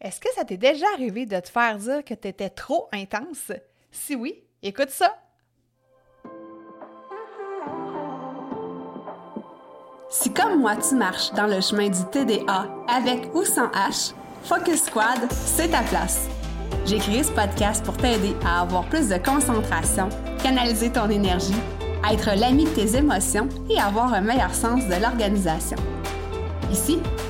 Est-ce que ça t'est déjà arrivé de te faire dire que tu étais trop intense? Si oui, écoute ça. Si comme moi tu marches dans le chemin du TDA avec ou sans H, Focus Squad, c'est ta place. J'ai créé ce podcast pour t'aider à avoir plus de concentration, canaliser ton énergie, être l'ami de tes émotions et avoir un meilleur sens de l'organisation. Ici,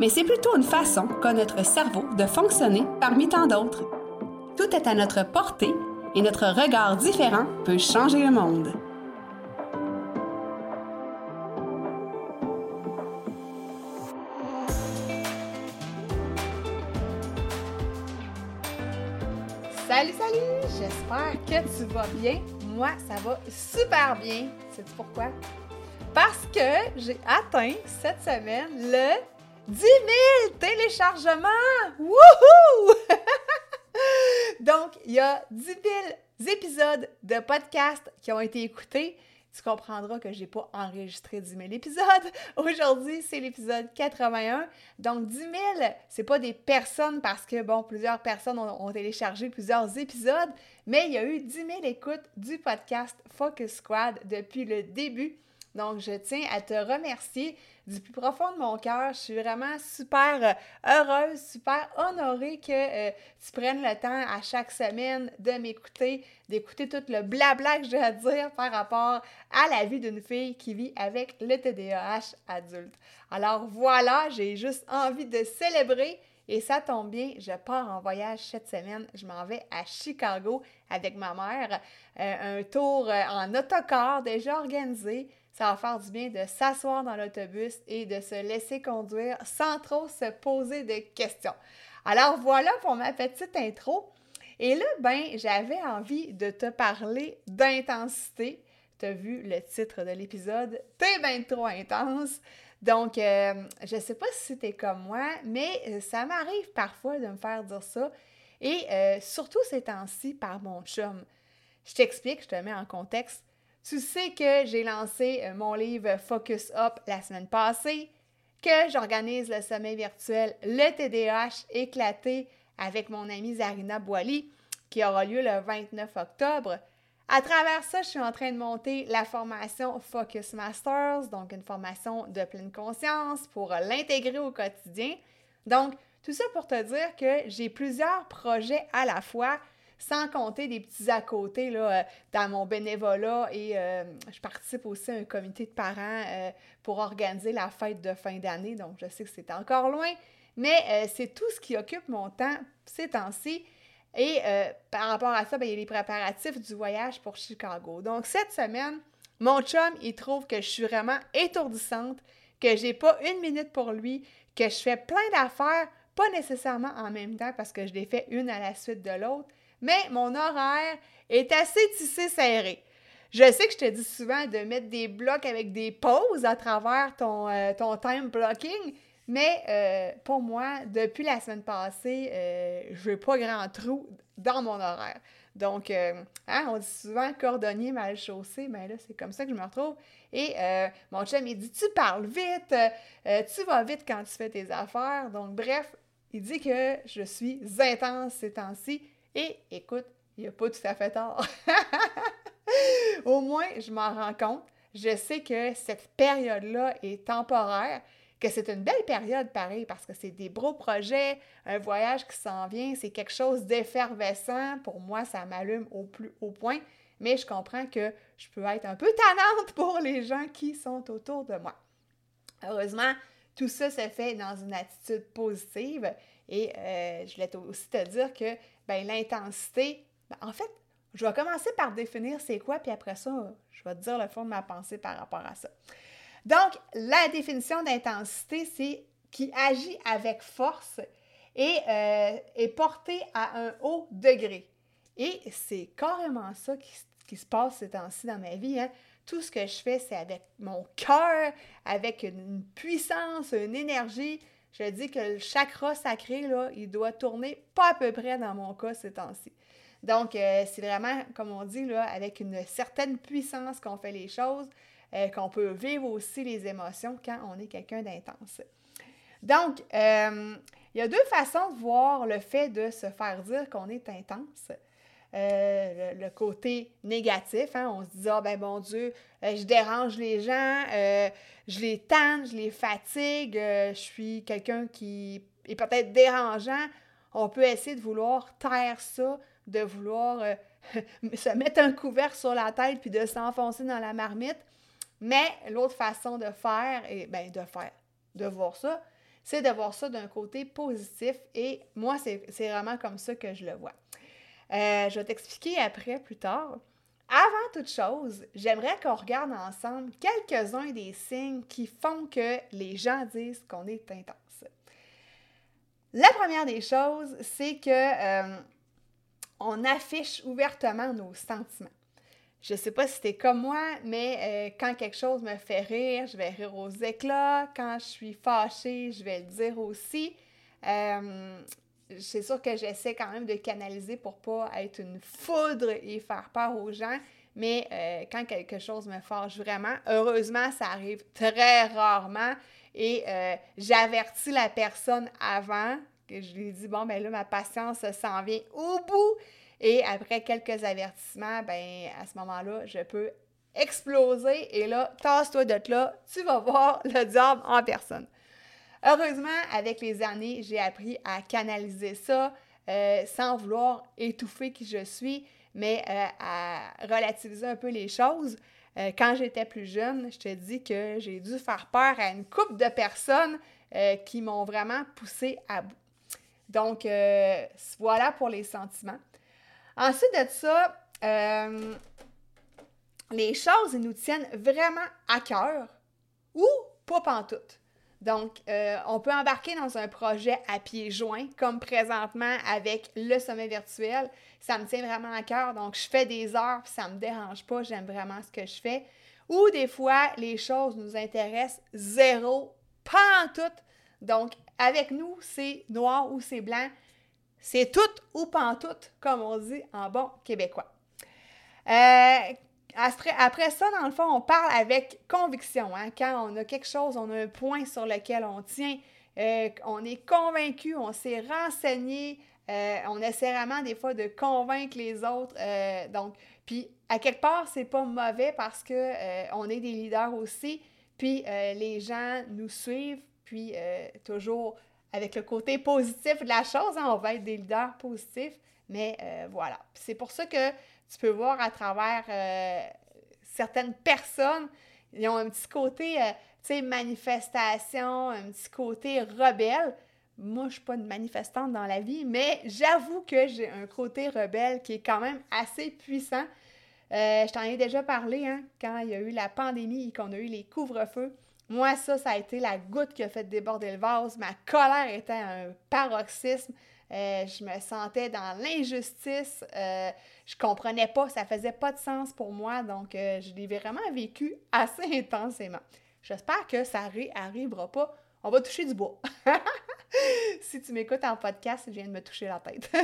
mais c'est plutôt une façon qu'a notre cerveau de fonctionner parmi tant d'autres. Tout est à notre portée et notre regard différent peut changer le monde. Salut, salut! J'espère que tu vas bien. Moi, ça va super bien. Sais-tu pourquoi? Parce que j'ai atteint cette semaine le 10 000 téléchargements! Wouhou! Donc, il y a 10 000 épisodes de podcast qui ont été écoutés. Tu comprendras que je n'ai pas enregistré 10 000 épisodes. Aujourd'hui, c'est l'épisode 81. Donc, 10 000, c'est pas des personnes parce que, bon, plusieurs personnes ont, ont, téléchargé plusieurs épisodes, mais il y a eu 10 000 écoutes du podcast Focus Squad depuis le début. Donc, je tiens à te remercier du plus profond de mon cœur. Je suis vraiment super euh, heureuse, super honorée que euh, tu prennes le temps à chaque semaine de m'écouter, d'écouter tout le blabla que j'ai à dire par rapport à la vie d'une fille qui vit avec le TDAH adulte. Alors voilà, j'ai juste envie de célébrer. Et ça tombe bien, je pars en voyage cette semaine. Je m'en vais à Chicago avec ma mère. Euh, un tour en autocar déjà organisé. Ça va faire du bien de s'asseoir dans l'autobus et de se laisser conduire sans trop se poser de questions. Alors voilà pour ma petite intro. Et là, ben, j'avais envie de te parler d'intensité. Tu as vu le titre de l'épisode, T'es bien trop intense. Donc, euh, je ne sais pas si c'était comme moi, mais ça m'arrive parfois de me faire dire ça. Et euh, surtout ces temps-ci par mon chum. Je t'explique, je te mets en contexte. Tu sais que j'ai lancé euh, mon livre Focus Up la semaine passée, que j'organise le sommet virtuel Le TDAH éclaté avec mon amie Zarina Boily, qui aura lieu le 29 octobre. À travers ça, je suis en train de monter la formation Focus Masters, donc une formation de pleine conscience pour l'intégrer au quotidien. Donc, tout ça pour te dire que j'ai plusieurs projets à la fois, sans compter des petits à côté là, dans mon bénévolat et euh, je participe aussi à un comité de parents euh, pour organiser la fête de fin d'année. Donc, je sais que c'est encore loin, mais euh, c'est tout ce qui occupe mon temps ces temps-ci. Et euh, par rapport à ça, ben, il y a les préparatifs du voyage pour Chicago. Donc, cette semaine, mon chum, il trouve que je suis vraiment étourdissante, que j'ai pas une minute pour lui, que je fais plein d'affaires, pas nécessairement en même temps parce que je les fais une à la suite de l'autre, mais mon horaire est assez tissé serré. Je sais que je te dis souvent de mettre des blocs avec des pauses à travers ton, euh, ton time blocking, mais euh, pour moi, depuis la semaine passée, euh, je n'ai pas grand trou dans mon horaire. Donc, hein, on dit souvent cordonnier mal chaussé, mais là, c'est comme ça que je me retrouve. Et mon chum, il dit Tu parles vite, tu vas vite quand tu fais tes affaires. Donc, bref, il dit que je suis intense ces temps-ci. Et écoute, il a pas tout à fait tort. Au moins, je m'en rends compte. Je sais que cette période-là est temporaire que c'est une belle période pareil parce que c'est des beaux projets, un voyage qui s'en vient, c'est quelque chose d'effervescent. Pour moi, ça m'allume au plus haut point, mais je comprends que je peux être un peu tannante pour les gens qui sont autour de moi. Heureusement, tout ça se fait dans une attitude positive et euh, je voulais aussi te dire que ben, l'intensité, ben, en fait, je vais commencer par définir c'est quoi, puis après ça, je vais te dire le fond de ma pensée par rapport à ça. Donc, la définition d'intensité, c'est qui agit avec force et euh, est porté à un haut degré. Et c'est carrément ça qui, se passe ces temps-ci dans ma vie. Hein. Tout ce que je fais, c'est avec mon cœur, avec une puissance, une énergie. Je dis que le chakra sacré, il doit tourner pas à peu près dans mon cas ces temps-ci. Donc, euh, c'est vraiment, comme on dit, là, avec une certaine puissance qu'on fait les choses, euh, qu'on peut vivre aussi les émotions quand on est quelqu'un d'intense. Donc, euh, il y a deux façons de voir le fait de se faire dire qu'on est intense. Le, côté négatif, hein, on se dit, ah ben bon Dieu, je dérange les gens, je les tanne, je les fatigue, je suis quelqu'un qui est peut-être dérangeant. On peut essayer de vouloir taire ça, de vouloir euh, se mettre un couvert sur la tête puis de s'enfoncer dans la marmite. Mais l'autre façon de faire, et ben de faire, de voir ça, c'est de voir ça d'un côté positif. Et moi, c'est vraiment comme ça que je le vois. Euh, je vais t'expliquer après, plus tard. Avant toute chose, j'aimerais qu'on regarde ensemble quelques-uns des signes qui font que les gens disent qu'on est intense. La première des choses, c'est que euh, on affiche ouvertement nos sentiments. Je ne sais pas si c'est comme moi, mais euh, quand quelque chose me fait rire, je vais rire aux éclats. Quand je suis fâchée, je vais le dire aussi. C'est sûr que j'essaie quand même de canaliser pour pas être une foudre et faire peur aux gens. Mais euh, quand quelque chose me fâche vraiment, heureusement, ça arrive très rarement. Et j'avertis la personne avant que je lui dis, bon, ben là, ma patience s'en vient au bout. Et après quelques avertissements, ben à ce moment-là, je peux exploser. Et là, tasse-toi de là, tu vas voir le diable en personne. Heureusement, avec les années, j'ai appris à canaliser ça euh, sans vouloir étouffer qui je suis, mais euh, à relativiser un peu les choses. Euh, quand j'étais plus jeune, je te dis que j'ai dû faire peur à une couple de personnes qui m'ont vraiment poussé à bout. Donc, voilà pour les sentiments. Ensuite de ça, les choses nous tiennent vraiment à cœur ou pas pantoute. Donc, euh, on peut embarquer dans un projet à pieds joints, comme présentement avec le sommet virtuel. Ça me tient vraiment à cœur. Donc, je fais des heures, puis ça ne me dérange pas. J'aime vraiment ce que je fais. Ou des fois, les choses nous intéressent zéro, pantoute. Donc, avec nous, c'est noir ou c'est blanc. C'est tout ou pantoute, comme on dit en bon québécois. Euh, après ça, dans le fond, on parle avec conviction. Hein. Quand on a quelque chose, on a un point sur lequel on tient, euh, on est convaincu, on s'est renseigné, euh, on essaie vraiment des fois de convaincre les autres. donc, puis à quelque part, c'est pas mauvais parce que on est des leaders aussi, puis les gens nous suivent, puis euh, toujours avec le côté positif de la chose, hein, on va être des leaders positifs, mais euh, voilà. C'est pour ça que tu peux voir à travers euh, certaines personnes, ils ont un petit côté, tu sais, manifestation, un petit côté rebelle. Moi, je suis pas une manifestante dans la vie, mais j'avoue que j'ai un côté rebelle qui est quand même assez puissant. je t'en ai déjà parlé, hein, quand il y a eu la pandémie et qu'on a eu les couvre-feux. Moi, ça, ça a été la goutte qui a fait déborder le vase. Ma colère était un paroxysme. Euh, je me sentais dans l'injustice. Euh, je comprenais pas, ça faisait pas de sens pour moi. Donc, euh, je l'ai vraiment vécu assez intensément. J'espère que ça n'arrivera pas. On va toucher du bois. si tu m'écoutes en podcast, je viens de me toucher la tête.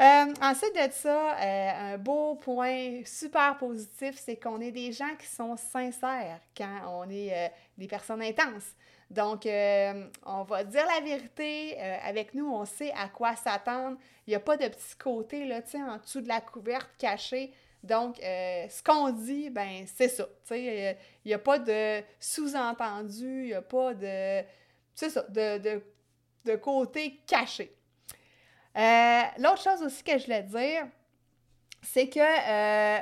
Euh, ensuite de ça, un beau point super positif, c'est qu'on est des gens qui sont sincères quand on est des personnes intenses. Donc, on va dire la vérité. avec nous, on sait à quoi s'attendre. Il n'y a pas de petit côté, là, en dessous de la couverte cachée. Donc, ce qu'on dit, ben c'est ça. Il n'y a, pas de sous-entendu, il n'y a pas de, c'est ça, de, de côté caché. Euh, l'autre chose aussi que je voulais dire, c'est que euh,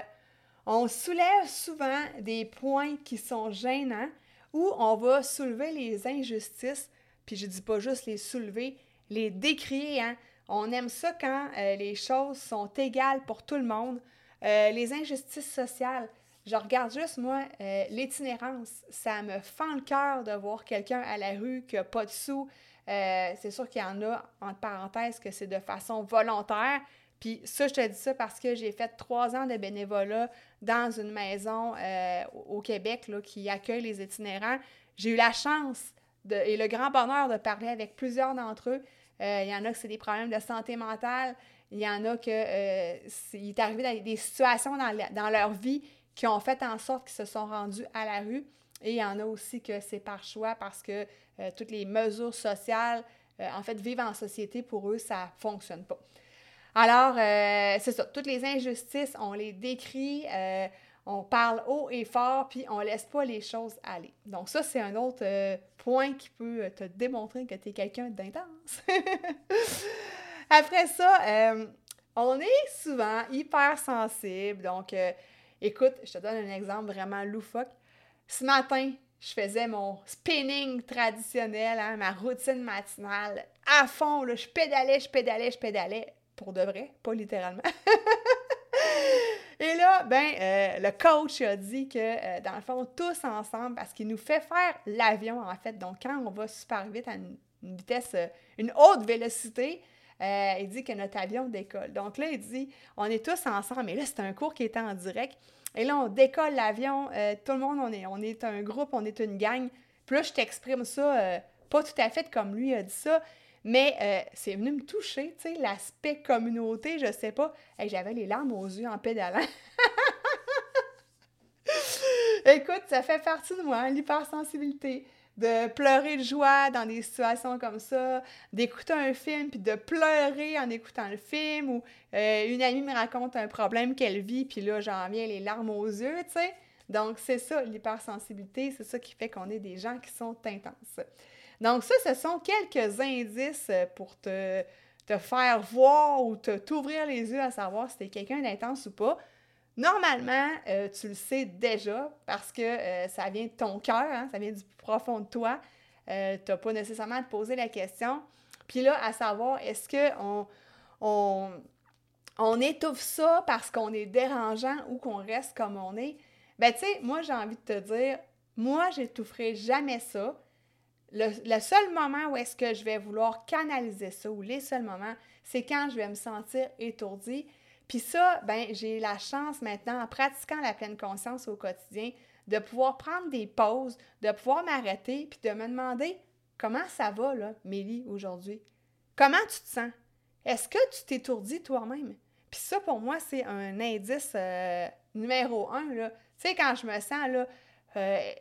on soulève souvent des points qui sont gênants où on va soulever les injustices, puis je dis pas juste les soulever, les décrier. Hein. On aime ça quand euh, les choses sont égales pour tout le monde. les injustices sociales, je regarde juste, moi, l'itinérance. Ça me fend le cœur de voir quelqu'un à la rue qui n'a pas de sous, euh, c'est sûr qu'il y en a, entre parenthèses, que c'est de façon volontaire. Puis ça, je te dis ça parce que j'ai fait trois ans de bénévolat dans une maison euh, au Québec là, qui accueille les itinérants. J'ai eu la chance et le grand bonheur de parler avec plusieurs d'entre eux. Euh, il y en a que c'est des problèmes de santé mentale. Il y en a que euh, il est arrivé des situations dans, dans, leur vie qui ont fait en sorte qu'ils se sont rendus à la rue. Et il y en a aussi que c'est par choix parce que toutes les mesures sociales, en fait, vivre en société, pour eux, ça ne fonctionne pas. Alors, euh, c'est ça, toutes les injustices, on les décrit, euh, on parle haut et fort, puis on laisse pas les choses aller. Donc ça, c'est un autre euh, point qui peut te démontrer que tu es quelqu'un d'intense. Après ça, on est souvent hyper sensible. Donc, écoute, je te donne un exemple vraiment loufoque. Ce matin, je faisais mon spinning traditionnel, hein, ma routine matinale à fond. je pédalais, je pédalais, je pédalais pour de vrai, pas littéralement. Et là, ben, euh, le coach a dit que, euh, dans le fond, tous ensemble, parce qu'il nous fait faire l'avion, en fait. Donc, quand on va super vite à une, vitesse, euh, une haute vélocité, il dit que notre avion décolle. Donc là, il dit, on est tous ensemble. Mais là, c'est un cours qui était en direct. Et là, on décolle l'avion. tout le monde, on est, on est un groupe, on est une gang. Puis là, je t'exprime ça, pas tout à fait comme lui a dit ça, mais euh, c'est venu me toucher, tu sais, l'aspect communauté, je sais pas. J'avais les larmes aux yeux en pédalant. Écoute, ça fait partie de moi, hein, l'hypersensibilité. De pleurer de joie dans des situations comme ça, d'écouter un film puis de pleurer en écoutant le film, ou euh, une amie me raconte un problème qu'elle vit, puis là, j'en viens les larmes aux yeux, tu sais. Donc, c'est ça, l'hypersensibilité, c'est ça qui fait qu'on est des gens qui sont intenses. Donc ça, ce sont quelques indices euh, pour te, te faire voir ou t'ouvrir les yeux à savoir si tu es quelqu'un d'intense ou pas. Normalement, euh, tu le sais déjà parce que euh, ça vient de ton cœur, hein, ça vient du plus profond de toi. tu n'as pas nécessairement à te poser la question. Puis là, à savoir, est-ce qu'on on, on étouffe ça parce qu'on est dérangeant ou qu'on reste comme on est? Ben, tu sais, moi, j'ai envie de te dire, moi, j'étoufferai jamais ça le, seul moment où est-ce que je vais vouloir canaliser ça, ou les seuls moments, c'est quand je vais me sentir étourdie. Puis ça, ben j'ai la chance maintenant, en pratiquant la pleine conscience au quotidien, de pouvoir prendre des pauses, de pouvoir m'arrêter, puis de me demander comment ça va, là, Mélie, aujourd'hui? Comment tu te sens? Est-ce que tu t'étourdis toi-même? Puis ça, pour moi, c'est un indice euh, numéro un, là. Tu sais, quand je me sens, là, euh,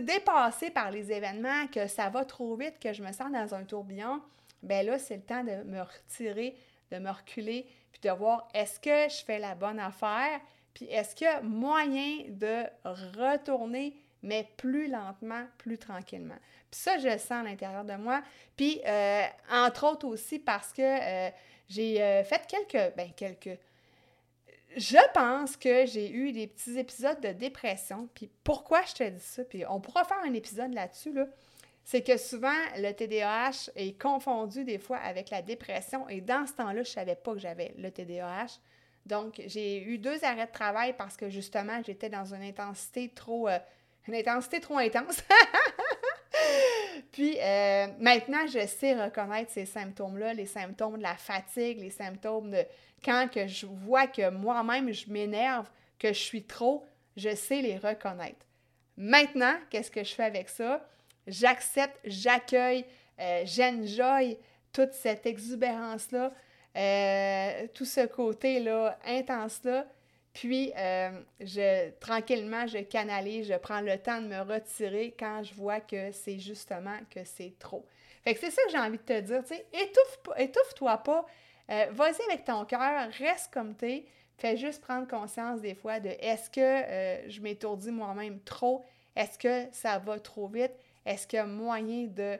dépassé par les événements, que ça va trop vite, que je me sens dans un tourbillon, ben là, c'est le temps de me retirer, de me reculer, puis de voir est-ce que je fais la bonne affaire, puis est-ce qu'il y a moyen de retourner, mais plus lentement, plus tranquillement? Puis ça, je le sens à l'intérieur de moi. Puis, euh, entre autres aussi parce que euh, j'ai fait quelques, ben quelques, je pense que j'ai eu des petits épisodes de dépression. Puis pourquoi je te dis ça? Puis on pourra faire un épisode là-dessus, là. C'est que souvent, le TDAH est confondu des fois avec la dépression. Et dans ce temps-là, je ne savais pas que j'avais le TDAH. Donc, j'ai eu deux arrêts de travail parce que justement, j'étais dans une intensité trop. Euh, une intensité trop intense. Puis euh, maintenant, je sais reconnaître ces symptômes-là, les symptômes de la fatigue, les symptômes de quand que je vois que moi-même, je m'énerve, que je suis trop, je sais les reconnaître. Maintenant, qu'est-ce que je fais avec ça? J'accepte, j'accueille, euh, j'enjoy toute cette exubérance-là, euh, tout ce côté-là intense-là. Puis, euh, je, tranquillement, je canalise, je prends le temps de me retirer quand je vois que c'est justement que c'est trop. Fait que c'est ça que j'ai envie de te dire, tu sais, étouffe, étouffe-toi pas, euh, vas-y avec ton cœur, reste comme t'es, fais juste prendre conscience des fois de est-ce que euh, je m'étourdis moi-même trop, est-ce que ça va trop vite, est-ce qu'il y a moyen de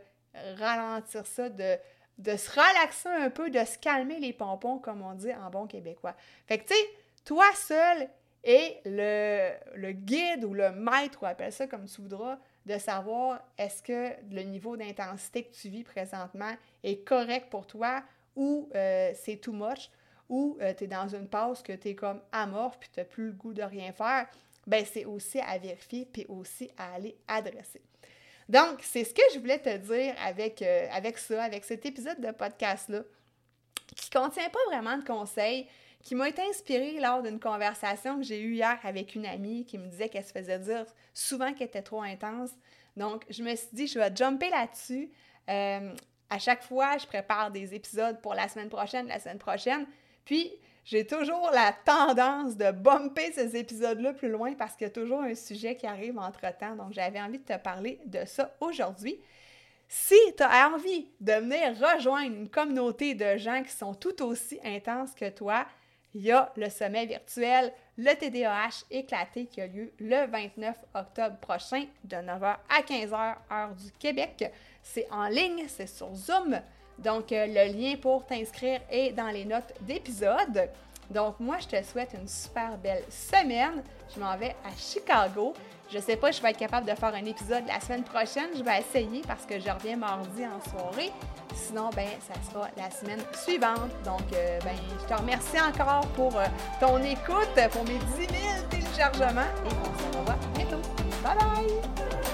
ralentir ça, de, de se relaxer un peu, de se calmer les pompons, comme on dit en bon québécois. Fait que, tu sais, toi seul et le, guide ou le maître, ou appelle ça comme tu voudras, de savoir est-ce que le niveau d'intensité que tu vis présentement est correct pour toi ou euh, c'est too much, ou euh, tu es dans une pause que tu es comme amorphe puis tu n'as plus le goût de rien faire, ben c'est aussi à vérifier puis aussi à aller adresser. Donc, c'est ce que je voulais te dire avec, euh, avec ça, avec cet épisode de podcast-là qui contient pas vraiment de conseils, qui m'a été inspirée lors d'une conversation que j'ai eue hier avec une amie qui me disait qu'elle se faisait dire souvent qu'elle était trop intense. Donc, je me suis dit, je vais jumper là-dessus. Euh, à chaque fois, je prépare des épisodes pour la semaine prochaine, la semaine prochaine. Puis, j'ai toujours la tendance de bumper ces épisodes-là plus loin parce qu'il y a toujours un sujet qui arrive entre-temps. Donc, j'avais envie de te parler de ça aujourd'hui. Si tu as envie de venir rejoindre une communauté de gens qui sont tout aussi intenses que toi, il y a le sommet virtuel, le TDAH éclaté qui a lieu le 29 octobre prochain de 9h à 15h heure du Québec. C'est en ligne, c'est sur Zoom. Donc, euh, le lien pour t'inscrire est dans les notes d'épisode. Donc, moi, je te souhaite une super belle semaine. Je m'en vais à Chicago. Je sais pas, je vais être capable de faire un épisode la semaine prochaine. Je vais essayer parce que je reviens mardi en soirée. Sinon, ben, ça sera la semaine suivante. Donc, euh, ben, je te remercie encore pour euh, ton écoute, pour mes 10 000 téléchargements et on se revoit bientôt. Bye bye!